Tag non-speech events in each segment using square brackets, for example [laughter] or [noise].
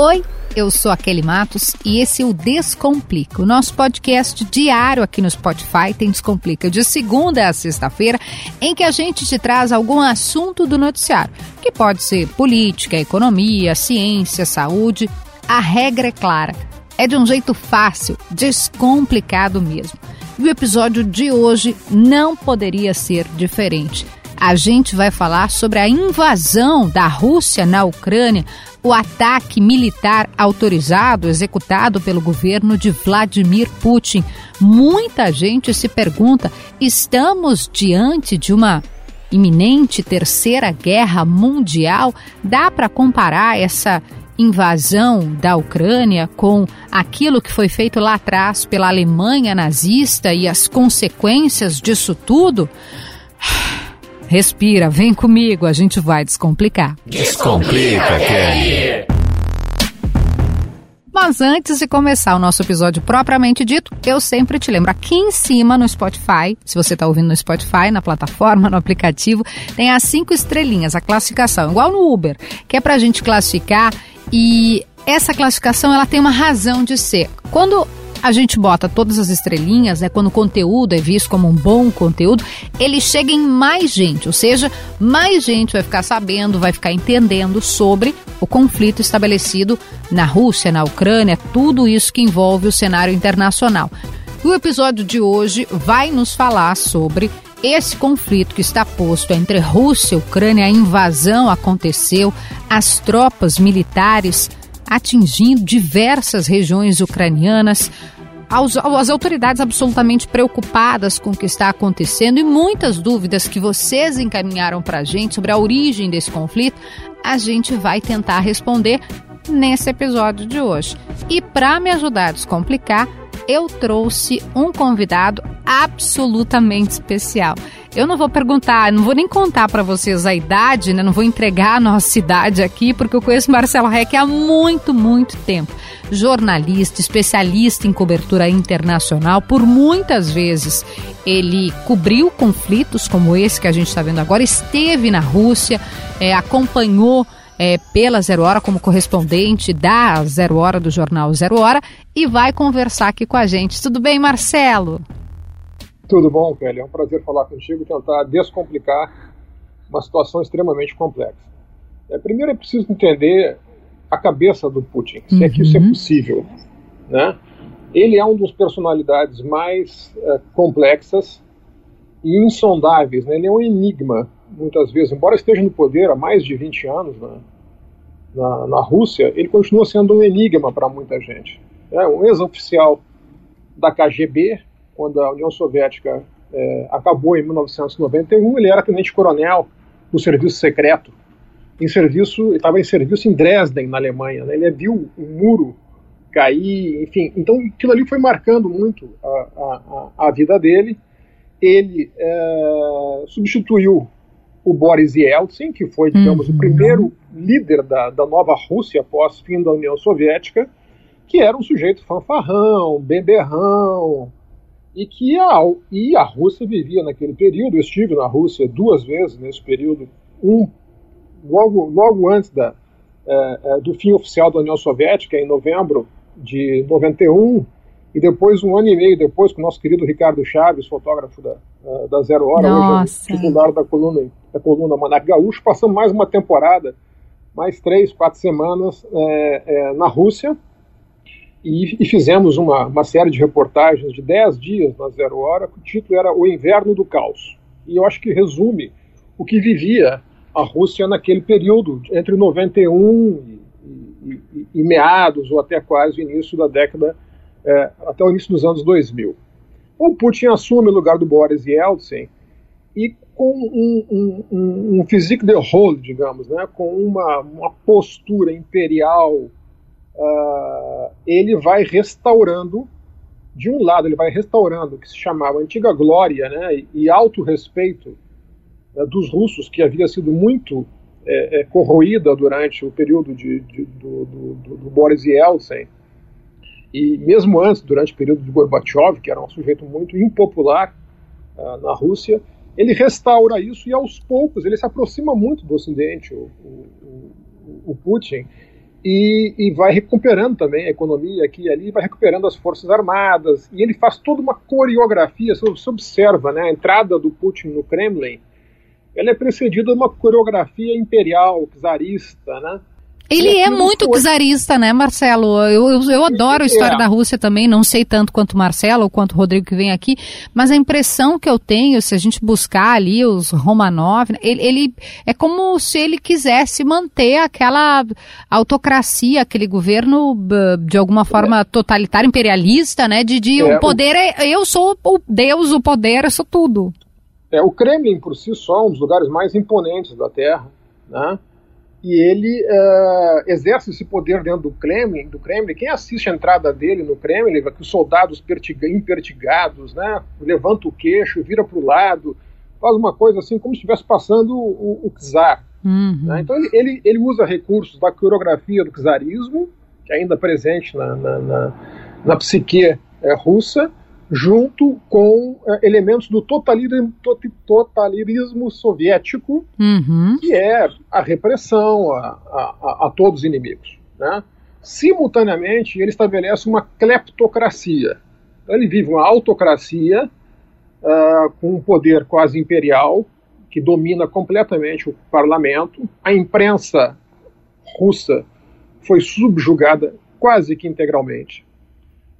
Oi, eu sou a Kelly Matos e esse é o Descomplica, o nosso podcast diário aqui no Spotify tem Descomplica de segunda a sexta-feira, em que a gente te traz algum assunto do noticiário, que pode ser política, economia, ciência, saúde. A regra é clara, é de um jeito fácil, descomplicado mesmo. E o episódio de hoje não poderia ser diferente. A gente vai falar sobre a invasão da Rússia na Ucrânia o ataque militar autorizado executado pelo governo de Vladimir Putin. Muita gente se pergunta: estamos diante de uma iminente terceira guerra mundial? Dá para comparar essa invasão da Ucrânia com aquilo que foi feito lá atrás pela Alemanha nazista e as consequências disso tudo? Respira, vem comigo, a gente vai descomplicar. Descomplica, Kelly. Mas antes de começar o nosso episódio propriamente dito, eu sempre te lembro, aqui em cima no Spotify, se você está ouvindo no Spotify, na plataforma, no aplicativo, tem as cinco estrelinhas, a classificação, igual no Uber, que é para a gente classificar e essa classificação ela tem uma razão de ser. Quando a gente bota todas as estrelinhas, né? Quando o conteúdo é visto como um bom conteúdo, ele chega em mais gente, ou seja, mais gente vai ficar sabendo, vai ficar entendendo sobre o conflito estabelecido na Rússia, na Ucrânia, tudo isso que envolve o cenário internacional. O episódio de hoje vai nos falar sobre esse conflito que está posto entre Rússia e Ucrânia, a invasão aconteceu, as tropas militares atingindo diversas regiões ucranianas. As autoridades absolutamente preocupadas com o que está acontecendo e muitas dúvidas que vocês encaminharam para a gente sobre a origem desse conflito, a gente vai tentar responder nesse episódio de hoje. E para me ajudar a descomplicar, eu trouxe um convidado absolutamente especial. Eu não vou perguntar, não vou nem contar para vocês a idade, né? Não vou entregar a nossa idade aqui, porque eu conheço Marcelo Reck há muito, muito tempo. Jornalista, especialista em cobertura internacional, por muitas vezes ele cobriu conflitos como esse que a gente está vendo agora, esteve na Rússia, é, acompanhou é, pela Zero Hora como correspondente da Zero Hora do jornal Zero Hora e vai conversar aqui com a gente. Tudo bem, Marcelo? Tudo bom, Kelly? É um prazer falar contigo e tentar descomplicar uma situação extremamente complexa. É, primeiro é preciso entender a cabeça do Putin, se uhum. é que isso é uhum. possível. Né? Ele é um dos personalidades mais uh, complexas e insondáveis. Né? Ele é um enigma, muitas vezes. Embora esteja no poder há mais de 20 anos né? na, na Rússia, ele continua sendo um enigma para muita gente. É um ex-oficial da KGB, quando a União Soviética é, acabou em 1991, ele era tenente-coronel do serviço secreto, em serviço, estava em serviço em Dresden, na Alemanha. Né? Ele viu o muro cair, enfim. Então, aquilo ali foi marcando muito a, a, a vida dele. Ele é, substituiu o Boris Yeltsin, que foi, digamos, uhum. o primeiro líder da, da nova Rússia após fim da União Soviética, que era um sujeito fanfarrão, beberrão, e que a, e a Rússia vivia naquele período. Eu estive na Rússia duas vezes nesse período, um logo, logo antes da, é, é, do fim oficial da União Soviética, em novembro de 91, e depois, um ano e meio depois, com o nosso querido Ricardo Chaves, fotógrafo da, da Zero Hora, Nossa. hoje é titular da coluna, da coluna Manac Gaúcho, passamos mais uma temporada, mais três, quatro semanas é, é, na Rússia, e, e, fizemos uma, uma série de reportagens de 10 dias na Zero Hora, o título era O Inverno do Caos. E eu acho que resume o que vivia a Rússia naquele período, entre 91 e, e, e meados, ou até quase o início da década, é, até o início dos anos 2000. O Putin assume o lugar do Boris Yeltsin e com um, um, um, um physique de rôle, digamos, né, com uma, uma postura imperial uh, ele vai restaurando, de um lado, ele vai restaurando o que se chamava antiga glória né, e alto respeito uh, dos russos, que havia sido muito é, é, corroída durante o período de, de, do, do, do, Boris Yeltsin, e mesmo antes, durante o período de Gorbachev, que era um sujeito muito impopular uh, na Rússia, ele restaura isso e aos poucos ele se aproxima muito do Ocidente, o, o, o Putin, e, e, vai recuperando também a economia aqui e ali, vai recuperando as forças armadas, e ele faz toda uma coreografia, você observa, né, a entrada do Putin no Kremlin, ela é precedida de uma coreografia imperial, czarista, né, ele é muito foi... czarista, né, Marcelo? Eu, eu, eu adoro a história é. da Rússia também, não sei tanto quanto Marcelo ou quanto o Rodrigo que vem aqui, mas a impressão que eu tenho, se a gente buscar ali os Romanov, ele, ele é como se ele quisesse manter aquela autocracia, aquele governo de alguma forma é. totalitário, imperialista, né? De, de é, o poder é, eu sou o Deus, o poder, eu sou tudo. É, o Kremlin por si só é um dos lugares mais imponentes da Terra, né? E ele uh, exerce esse poder dentro do Kremlin, do Kremlin. Quem assiste a entrada dele no Kremlin, vê que os soldados impertigados, né, levanta o queixo, vira para o lado, faz uma coisa assim como se estivesse passando o, o czar. Uhum. Né? Então ele, ele, ele, usa recursos da coreografia do czarismo, que é ainda presente na, na, na, na psique é, russa, junto com uh, elementos do totalitarismo, soviético, uhum. que é a repressão a, a, a, todos os inimigos. Né? Simultaneamente, ele estabelece uma cleptocracia. Então, ele vive uma autocracia uh, com um poder quase imperial, que domina completamente o parlamento. A imprensa russa foi subjugada quase que integralmente.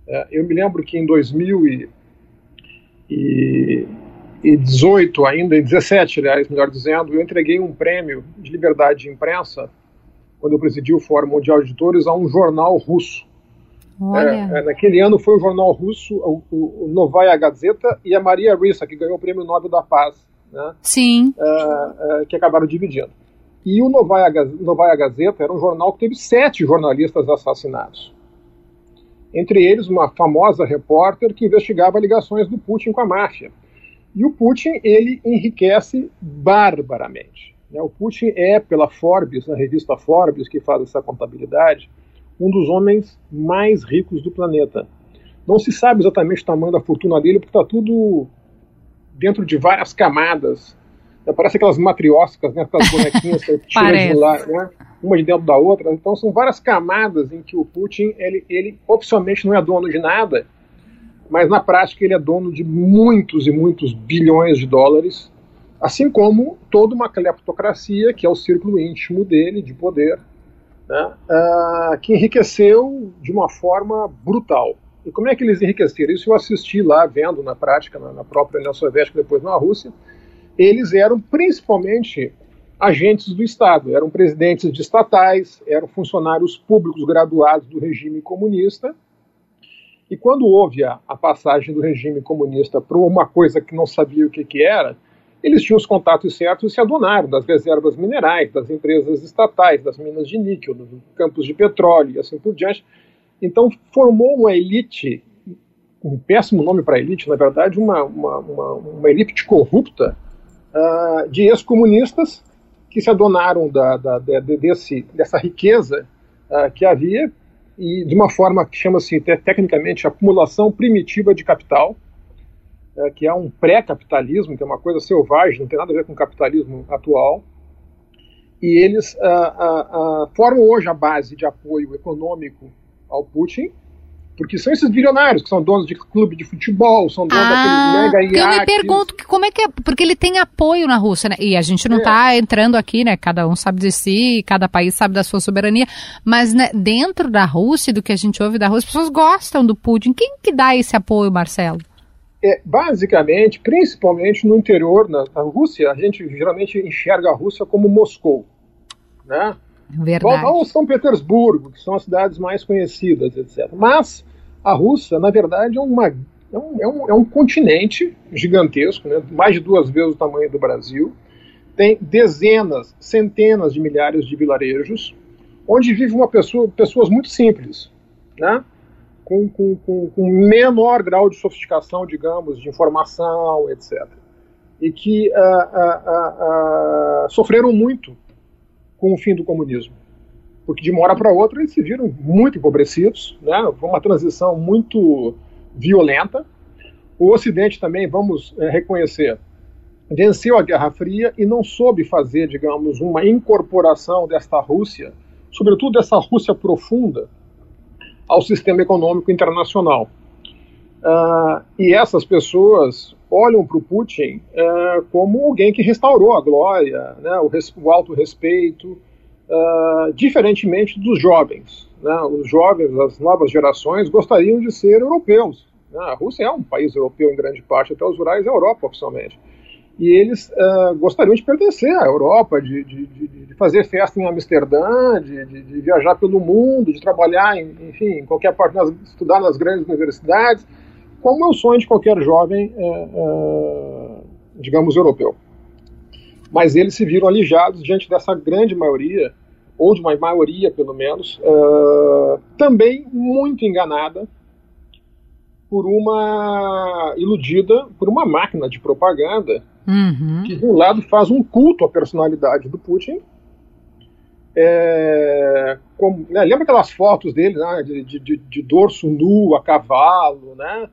É, eu me lembro que em 2018, ainda em 17, aliás, melhor dizendo, eu entreguei um prêmio de liberdade de imprensa quando eu presidi o Fórum Mundial de Editores a um jornal russo. É, é, naquele ano foi o jornal russo, o, o, o Novaya Gazeta e a Maria Rissa, que ganhou o Prêmio Nobel da Paz. Né? Sim. É, é que acabaram dividindo. E o Novaya, Novaya Gazeta era um jornal que teve sete jornalistas assassinados entre eles uma famosa repórter que investigava ligações do Putin com a máfia. E o Putin, ele enriquece barbaramente. Né? O Putin é, pela Forbes, a revista Forbes, que faz essa contabilidade, um dos homens mais ricos do planeta. Não se sabe exatamente o tamanho da fortuna dele, porque está tudo dentro de várias camadas. Parece aquelas matriósticas, né? aquelas bonequinhas que [laughs] tiram de né? uma de dentro da outra. Então são várias camadas em que o Putin, ele, ele oficialmente não é dono de nada, mas na prática ele é dono de muitos e muitos bilhões de dólares, assim como toda uma cleptocracia, que é o círculo íntimo dele, de poder, né, uh, que enriqueceu de uma forma brutal. E como é que eles enriqueceram? Isso eu assisti lá, vendo na prática, na, na própria União Soviética, depois na Rússia. Eles eram principalmente agentes do Estado, eram presidentes de estatais, eram funcionários públicos graduados do regime comunista. E quando houve a, a passagem do regime comunista para uma coisa que não sabia o que, que era, eles tinham os contatos certos e se adonaram das reservas minerais, das empresas estatais, das minas de níquel, dos campos de petróleo e assim por diante. Então formou uma elite, um péssimo nome para elite, na verdade, uma, uma, uma, uma elite corrupta uh, de ex-comunistas que se adonaram da, da, de, desse, dessa riqueza uh, que havia e de uma forma que chama-se tecnicamente acumulação primitiva de capital, uh, que é um pré-capitalismo, que é uma coisa selvagem, não tem nada a ver com o capitalismo atual. E eles formam hoje a base de apoio econômico ao Putin, porque são esses bilionários que são donos de clube de futebol, são donos ah, daqueles mega iates. Eu me pergunto como é que é, porque ele tem apoio na Rússia, né? E a gente não está é. entrando aqui, né? Cada um sabe de si, cada país sabe da sua soberania, mas né, dentro da Rússia, do que a gente ouve da Rússia, as pessoas gostam do Putin. Quem que dá esse apoio, Marcelo? É, basicamente, principalmente no interior, na, na Rússia, a gente geralmente enxerga a Rússia como Moscou, né? Verdade. Ou São Petersburgo, que são as cidades mais conhecidas, etc. Mas a Rússia, na verdade, é, uma, é, um, é, um, é um continente gigantesco, né, mais de duas vezes o tamanho do Brasil. Tem dezenas, centenas de milhares de vilarejos, onde vive uma pessoa, pessoas muito simples, né? Com, com, com, com, menor grau de sofisticação, digamos, de informação, etc. E que uh, uh, uh, sofreram muito com o fim do comunismo porque de uma hora para outra eles se viram muito empobrecidos, né? Foi uma transição muito violenta. O Ocidente também, vamos é, reconhecer, venceu a Guerra Fria e não soube fazer, digamos, uma incorporação desta Rússia sobretudo dessa Rússia profunda, ao sistema econômico internacional. Uh, e essas pessoas olham para o Putin uh, como alguém que restaurou a glória, né, o, o alto respeito, uh, diferentemente dos jovens. Né, os jovens, as novas gerações, gostariam de ser europeus. Né, a Rússia é um país europeu em grande parte, até os rurais é Europa oficialmente. E eles gostariam de pertencer à Europa, de, de, de, de fazer festa em Amsterdã, de, viajar pelo mundo, de trabalhar, em, enfim, em qualquer parte, nas, estudar nas grandes universidades como é o sonho de qualquer jovem, é, digamos, europeu. Mas eles se viram alijados diante dessa grande maioria, ou de uma maioria, pelo menos, é, também muito enganada por uma iludida por uma máquina de propaganda uhum. que de um lado faz um culto à personalidade do Putin é, como, né, lembra aquelas fotos dele né, de, de, de, dorso nu a cavalo né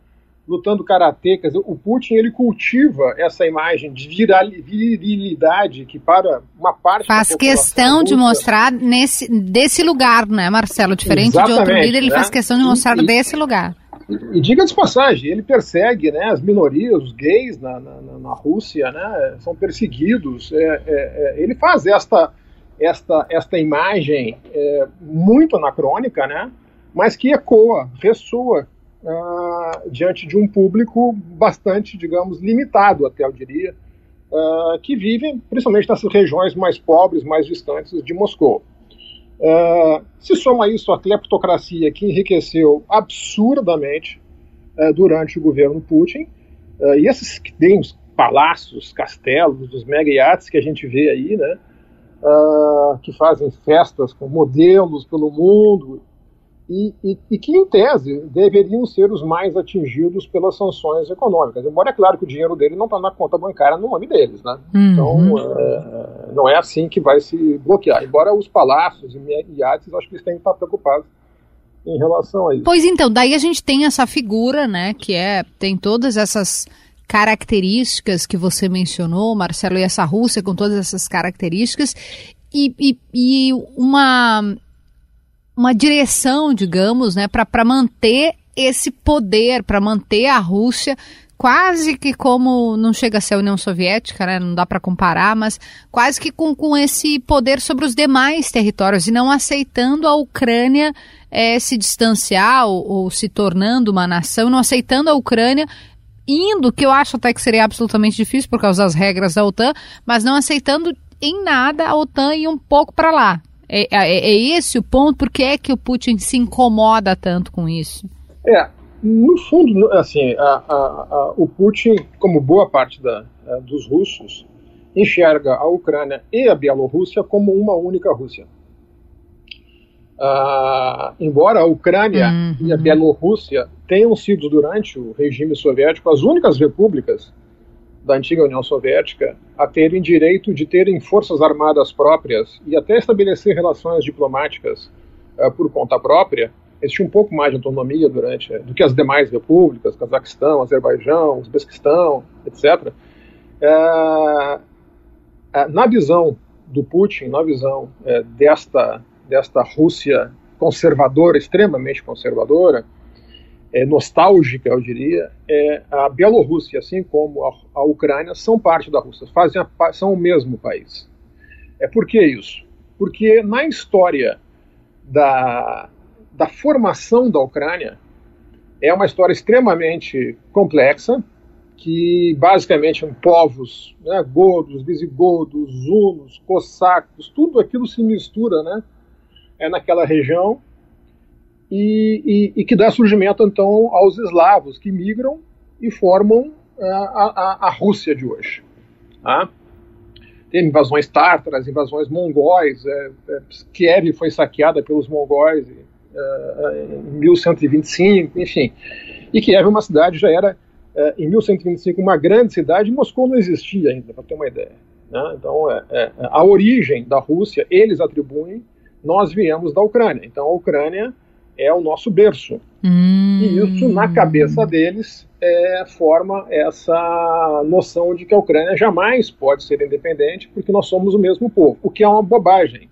lutando karatê. Quer dizer, o Putin ele cultiva essa imagem de virilidade que para uma parte faz questão de mostrar nesse desse lugar, né, Marcelo? Diferente Exatamente, de outro líder, ele né? faz questão de mostrar e, desse lugar. E, e diga de passagem, ele persegue né, as minorias, os gays na, na, na Rússia, né, são perseguidos. É, é, é, ele faz esta, esta, esta imagem é, muito anacrônica, né, mas que ecoa, ressoa uh, diante de um público bastante, digamos, limitado, até eu diria, uh, que vivem principalmente nessas regiões mais pobres, mais distantes de Moscou. Uh, se soma isso a cleptocracia que enriqueceu absurdamente durante o governo Putin, e esses que têm os palácios, castelos, os mega iates que a gente vê aí, né, que fazem festas com modelos pelo mundo e, e, e, que, em tese, deveriam ser os mais atingidos pelas sanções econômicas. Embora é claro que o dinheiro dele não está na conta bancária no nome deles, né? Uhum. Então, é, não é assim que vai se bloquear. Embora os palácios e iates, acho que eles têm que estar preocupados em relação a isso. Pois então, daí a gente tem essa figura, né, que é, tem todas essas características que você mencionou, Marcelo, e essa Rússia com todas essas características, e, e, e uma uma direção, digamos, né, para manter esse poder, para manter a Rússia quase que como não chega a ser a União Soviética, né, não dá para comparar, mas quase que com, com esse poder sobre os demais territórios e não aceitando a Ucrânia é, se distanciar ou, ou se tornando uma nação, não aceitando a Ucrânia indo, que eu acho até que seria absolutamente difícil por causa das regras da OTAN, mas não aceitando em nada a OTAN ir um pouco para lá. É, é, é, esse o ponto? Por que é que o Putin se incomoda tanto com isso? É, no fundo, assim, a, a, a, o Putin, como boa parte da, é, dos russos, enxerga a Ucrânia e a Bielorrússia como uma única Rússia. Uh, embora a Ucrânia uhum. e a Bielorrússia tenham sido, durante o regime soviético, as únicas repúblicas da antiga União Soviética a terem direito de terem forças armadas próprias e até estabelecer relações diplomáticas uh, por conta própria, existia um pouco mais de autonomia durante do que as demais repúblicas, Cazaquistão, Azerbaijão, Uzbequistão, etc. Uh, na visão do Putin, na visão desta, desta Rússia conservadora, extremamente conservadora, é, nostálgica, eu diria, é, a Bielorrússia, assim como a, a, Ucrânia, são parte da Rússia, fazem a, são o mesmo país. É por que isso? Porque na história da, da formação da Ucrânia, é uma história extremamente complexa, que basicamente são povos, né, godos, visigodos, hunos, cossacos, tudo aquilo se mistura né, é naquela região e, e, e, que dá surgimento então aos eslavos que migram e formam a, a, a Rússia de hoje. Tá? Tem invasões tártaras, invasões mongóis, é, é, Kiev foi saqueada pelos mongóis é, em 1125, enfim. E Kiev, é uma cidade, já era é, em 1125 uma grande cidade, Moscou não existia ainda, para ter uma ideia. Né? Então, é, é, a origem da Rússia, eles atribuem, nós viemos da Ucrânia. Então, a Ucrânia é o nosso berço. Hum. E isso, na cabeça deles, é, forma essa noção de que a Ucrânia jamais pode ser independente porque nós somos o mesmo povo, o que é uma bobagem.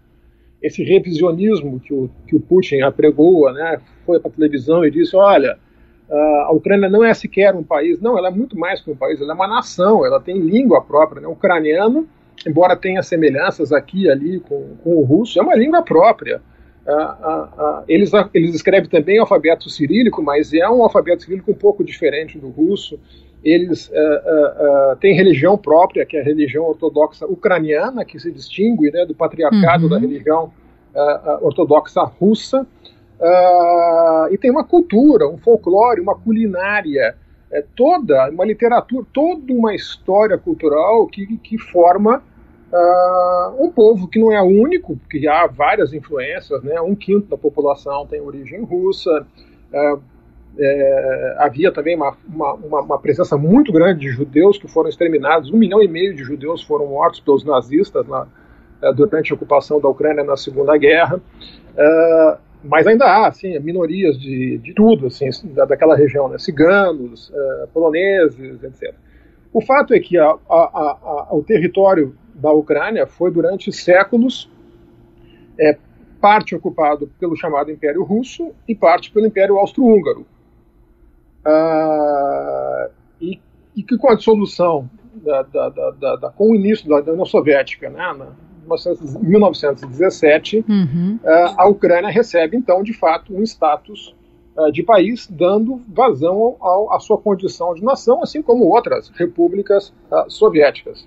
esse revisionismo que o, que o Putin apregoa, né, foi para a televisão e disse, olha, a Ucrânia não é sequer um país, não, ela é muito mais que um país, ela é uma nação, ela tem língua própria, né, ucraniano, embora tenha semelhanças aqui e ali com, com o russo, é uma língua própria. Uh, uh, uh, eles, eles escrevem também alfabeto cirílico, mas é um alfabeto cirílico um pouco diferente do russo. Eles têm religião própria, que é a religião ortodoxa ucraniana, que se distingue né, do patriarcado uhum. da religião ortodoxa russa. e tem uma cultura, um folclore, uma culinária, é, toda uma literatura, toda uma história cultural que, que forma Uh, um povo que não é único, porque há várias influências, né? um quinto da população tem origem russa, uh, é, havia também uma, uma, uma, presença muito grande de judeus que foram exterminados, um milhão e meio de judeus foram mortos pelos nazistas na, uh, durante a ocupação da Ucrânia na Segunda Guerra, mas ainda há assim, minorias de, de tudo, assim, da, daquela região, né? ciganos, poloneses, etc. O fato é que a, a, a, o território da Ucrânia foi durante séculos é, parte ocupado pelo chamado Império Russo e parte pelo Império Austro-Húngaro. Ah, e, e, que com a dissolução, da, da, da, com o início da, União Soviética, né, na 1917, uhum. Ah, a Ucrânia recebe, então, de fato, um status ah, de país, dando vazão à sua condição de nação, assim como outras repúblicas uh, soviéticas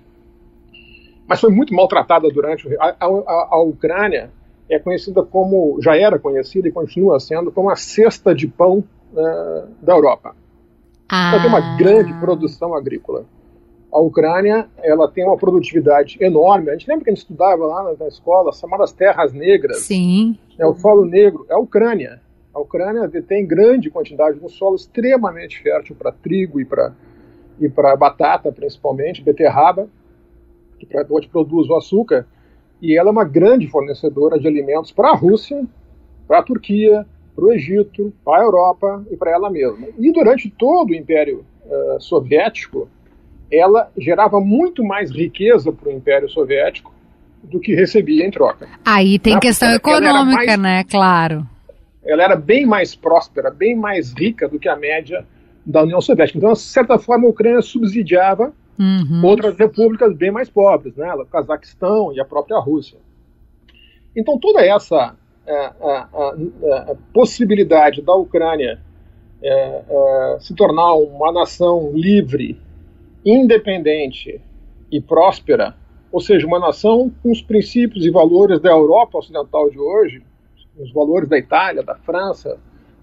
mas foi muito maltratada durante a, a, a, Ucrânia é conhecida como já era conhecida e continua sendo como a cesta de pão uh, da Europa. Ah. Então tem uma grande produção agrícola. A Ucrânia ela tem uma produtividade enorme. A gente lembra que a gente estudava lá na, na escola, chamadas terras negras. Sim. É o solo negro, é a Ucrânia. A Ucrânia tem grande quantidade de um solo extremamente fértil para trigo e para e para batata, principalmente, beterraba que onde produz o açúcar, e ela é uma grande fornecedora de alimentos para a Rússia, para a Turquia, para o Egito, para a Europa e para ela mesma. E durante todo o Império uh, Soviético, ela gerava muito mais riqueza para o Império Soviético do que recebia em troca. Aí tem questão econômica, mais, né? Claro. Ela era bem mais próspera, bem mais rica do que a média da União Soviética. Então, de certa forma, a Ucrânia subsidiava uhum. outras repúblicas bem mais pobres, né? o Cazaquistão e a própria Rússia. Então, toda essa a, a, a, possibilidade da Ucrânia é, é, se tornar uma nação livre, independente e próspera, ou seja, uma nação com os princípios e valores da Europa Ocidental de hoje, os valores da Itália, da França,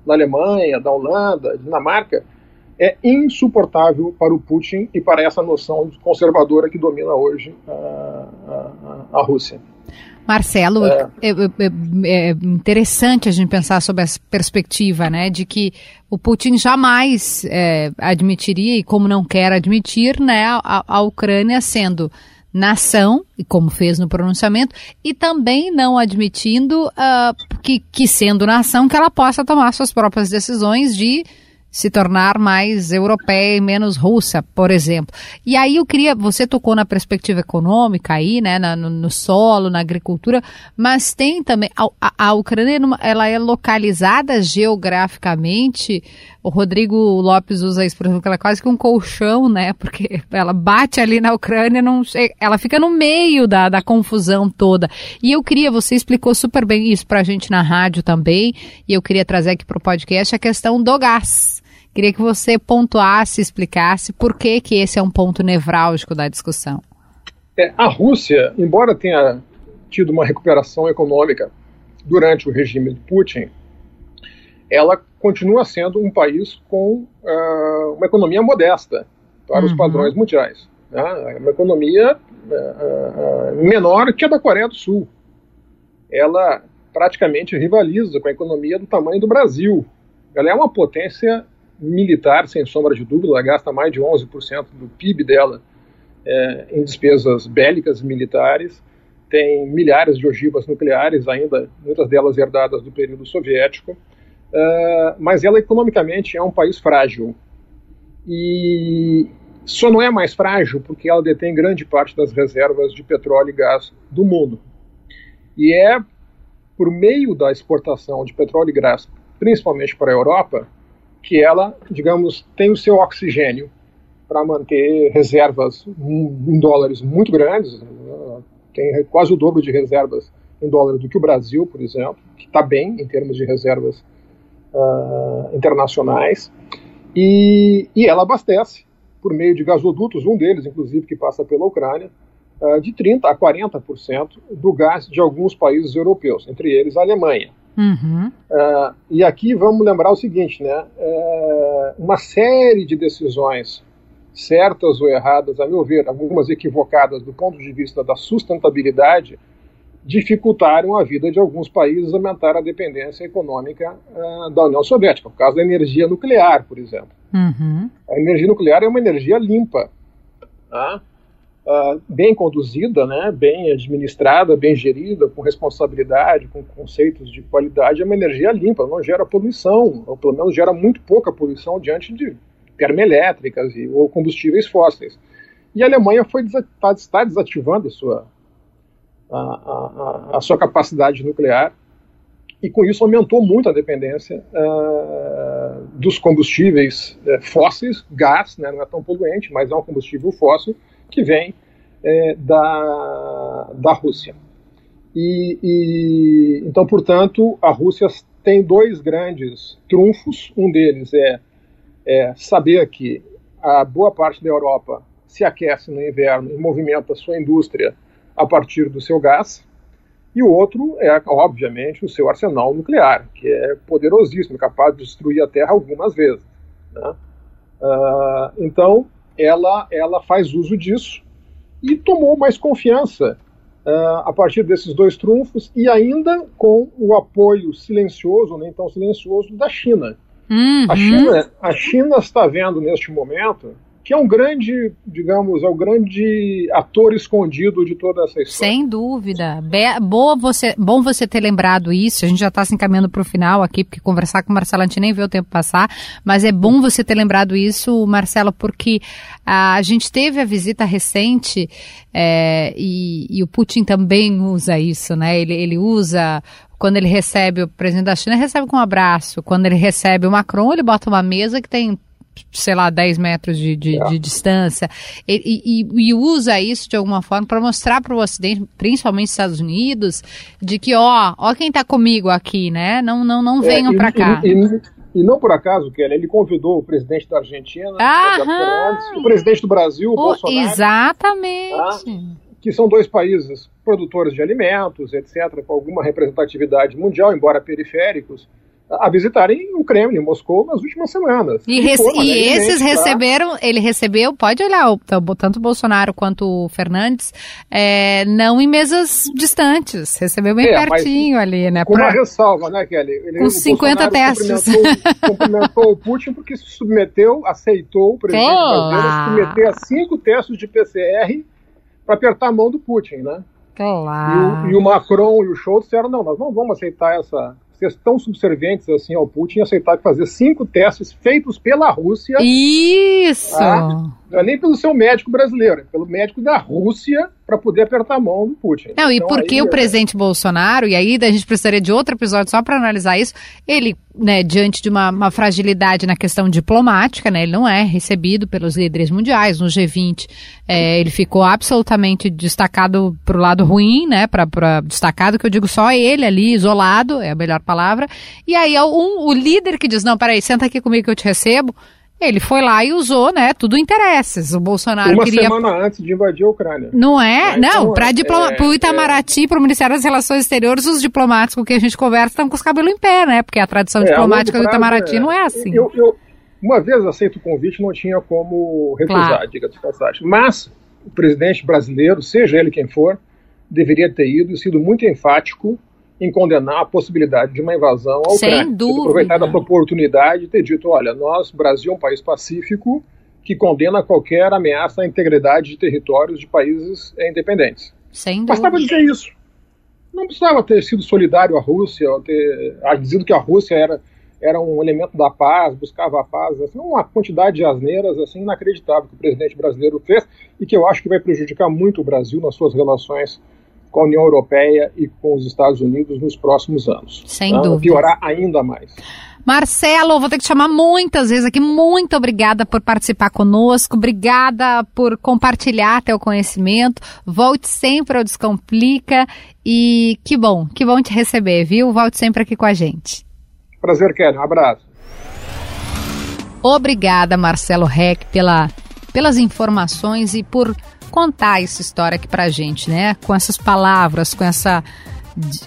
da Alemanha, da Holanda, da Dinamarca, é insuportável para o Putin e para essa noção conservadora que domina hoje a, a, a Rússia. Marcelo, é. É, é, é. interessante a gente pensar sobre essa perspectiva, né, de que o Putin jamais é, admitiria, e como não quer admitir, né, a, a Ucrânia sendo nação, e como fez no pronunciamento, e também não admitindo uh, que, que, sendo nação, que ela possa tomar suas próprias decisões de se tornar mais europeia e menos russa, por exemplo. E aí eu queria, você tocou na perspectiva econômica aí, né, na, no, no, solo, na agricultura, mas tem também, a, a, Ucrânia, ela é localizada geograficamente, o Rodrigo Lopes usa a expressão que ela é quase que um colchão, né, porque [laughs] ela bate ali na Ucrânia, não, ela fica no meio da, da confusão toda. E eu queria, você explicou super bem isso pra gente na rádio também, e eu queria trazer aqui pro podcast a questão do gás Queria que você pontuasse, explicasse por que, que esse é um ponto nevrálgico da discussão. É, a Rússia, embora tenha tido uma recuperação econômica durante o regime de Putin, ela continua sendo um país com uh, uma economia modesta para uhum. os padrões mundiais. Né? É uma economia uh, uh, menor que a da Coreia do Sul. Ela praticamente rivaliza com a economia do tamanho do Brasil. Ela é uma potência militar, sem sombra de dúvida, ela gasta mais de 11% do PIB dela é, em despesas bélicas militares, tem milhares de ogivas nucleares, ainda muitas delas herdadas do período soviético, uh, mas ela economicamente é um país frágil. E só não é mais frágil porque ela detém grande parte das reservas de petróleo e gás do mundo. E é por meio da exportação de petróleo e gás, principalmente para a Europa, que ela, digamos, tem o seu oxigênio para manter reservas em dólares muito grandes, tem quase o dobro de reservas em dólares do que o Brasil, por exemplo, que está bem em termos de reservas uh, internacionais, e, e ela abastece por meio de gasodutos, um deles, inclusive, que passa pela Ucrânia, uh, de 30% a 40% do gás de alguns países europeus, entre eles a Alemanha. Uhum. Uh, e aqui vamos lembrar o seguinte, né? Uh, uma série de decisões, certas ou erradas, a meu ver, algumas equivocadas do ponto de vista da sustentabilidade, dificultaram a vida de alguns países, aumentaram a dependência econômica uh, da União Soviética, por causa da energia nuclear, por exemplo. Uhum. A energia nuclear é uma energia limpa, tá? uh, bem conduzida, né, bem administrada, bem gerida, com responsabilidade, com conceitos de qualidade, é uma energia limpa, não gera poluição, ou pelo menos gera muito pouca poluição diante de termoelétricas e, ou combustíveis fósseis. E a Alemanha foi, tá, está desativando a sua, a, a, a sua capacidade nuclear e com isso aumentou muito a dependência uh, dos combustíveis uh, fósseis, gás, né, não é tão poluente, mas é um combustível fóssil, que vem é, da, da Rússia. E, e, então, portanto, a Rússia tem dois grandes trunfos. Um deles é, é, saber que a boa parte da Europa se aquece no inverno e movimenta sua indústria a partir do seu gás. E o outro é, obviamente, o seu arsenal nuclear, que é poderosíssimo, capaz de destruir a Terra algumas vezes. Né? Uh, então, ela, ela faz uso disso e tomou mais confiança uh, a partir desses dois trunfos e ainda com o apoio silencioso, nem tão silencioso, da China. Uhum. A China. A China está vendo neste momento que é um grande, digamos, é o grande ator escondido de toda essa história. Sem dúvida. Be boa você, bom você ter lembrado isso. A gente já está se encaminhando para o final aqui, porque conversar com o Marcelo a gente nem vê o tempo passar, mas é bom você ter lembrado isso, Marcelo, porque a gente teve a visita recente é, e, e o Putin também usa isso, né? Ele, ele usa quando ele recebe o presidente da China, recebe com um abraço. Quando ele recebe o Macron, ele bota uma mesa que tem sei lá, 10 metros de, de, é. de distância, e, e, e, usa isso de alguma forma para mostrar para o Ocidente, principalmente os Estados Unidos, de que, ó, ó quem está comigo aqui, né? Não, não, não é, venham é, para cá. E, e, não por acaso, Kelly, ele convidou o presidente da Argentina, o presidente do Brasil, o, o Bolsonaro. Exatamente. Tá? Que são dois países produtores de alimentos, etc., com alguma representatividade mundial, embora periféricos a visitarem o Kremlin, Moscou, nas últimas semanas. E, e, e esses receberam, ele recebeu, pode olhar, tanto o Bolsonaro quanto o Fernandes, é, não em mesas distantes, recebeu bem é, pertinho ali, né? Com pra... uma ressalva, né, Kelly? Ele, com 50 testes. Cumprimentou, cumprimentou o Putin porque se submeteu, aceitou o presidente brasileiro submeter a cinco testes de PCR para apertar a mão do Putin, né? Claro. E o, e o Macron e o Scholz disseram, não, nós não vamos aceitar essa ser tão subservientes assim ao Putin aceitar fazer cinco testes feitos pela Rússia. Isso! Tá? Não é nem pelo seu médico brasileiro, é pelo médico da Rússia para poder apertar a mão do Putin. Não, então, e porque o é... presidente Bolsonaro, e aí a gente precisaria de outro episódio só para analisar isso, ele, né, diante de uma, uma, fragilidade na questão diplomática, né, ele não é recebido pelos líderes mundiais, no G20 é, ele ficou absolutamente destacado para o lado ruim, né, para destacado, que eu digo só ele ali, isolado, é a melhor palavra, e aí um, o líder que diz, não, peraí, senta aqui comigo que eu te recebo, ele foi lá e usou, né, tudo interesses. O Bolsonaro Uma queria... semana antes de invadir a Ucrânia. Não é? Né? Não, para diploma... é, o Itamaraty, é... para o Ministério das Relações Exteriores, os diplomatas com quem a gente conversa estão com os cabelos em pé, né? Porque a tradição é, diplomática do Itamaraty é... não é assim. Eu, eu, uma vez aceito o convite, não tinha como recusar, claro. diga de passagem. Mas o presidente brasileiro, seja ele quem for, deveria ter ido e sido muito enfático em condenar a possibilidade de uma invasão ao Sem Ucrânia. dúvida. Aproveitar essa oportunidade e ter dito, olha, nós, Brasil é um país pacífico que condena qualquer ameaça à integridade de territórios de países independentes. Sem dúvida. Bastava dizer isso. Não precisava ter sido solidário à Rússia, ter dizendo que a Rússia era, era um elemento da paz, buscava a paz. Assim, uma quantidade de asneiras assim, inacreditável que o presidente brasileiro fez e que eu acho que vai prejudicar muito o Brasil nas suas relações com a União Europeia e com os Estados Unidos nos próximos anos. Sem tá? dúvida. Piorar ainda mais. Marcelo, vou ter que chamar muitas vezes aqui. Muito obrigada por participar conosco. Obrigada por compartilhar teu conhecimento. Volte sempre ao Descomplica. E que bom, que bom te receber, viu? Volte sempre aqui com a gente. Prazer, Kelly. Um abraço. Obrigada, Marcelo Reck, pela, pelas informações e por contar essa história aqui pra gente, né? Com essas palavras, com essa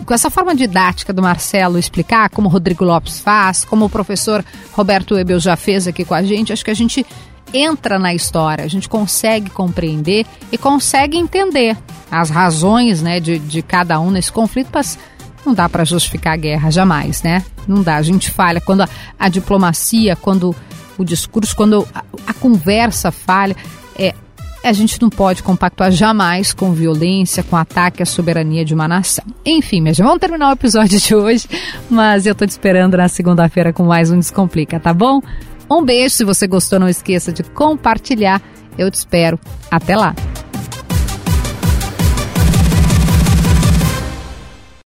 com essa forma didática do Marcelo explicar como o Rodrigo Lopes faz, como o professor Roberto Ebel já fez aqui com a gente, acho que a gente entra na história, a gente consegue compreender e consegue entender as razões né, de, de cada um nesse conflito, mas não dá para justificar a guerra jamais, né? Não dá. A gente falha quando a, a diplomacia, quando o discurso, quando a, a conversa falha. É, a gente não pode compactuar jamais com violência, com ataque à soberania de uma nação. Enfim, gente, vamos terminar o episódio de hoje, mas eu tô te esperando na segunda-feira com mais um Descomplica, tá bom? Um beijo, se você gostou, não esqueça de compartilhar. Eu te espero. Até lá!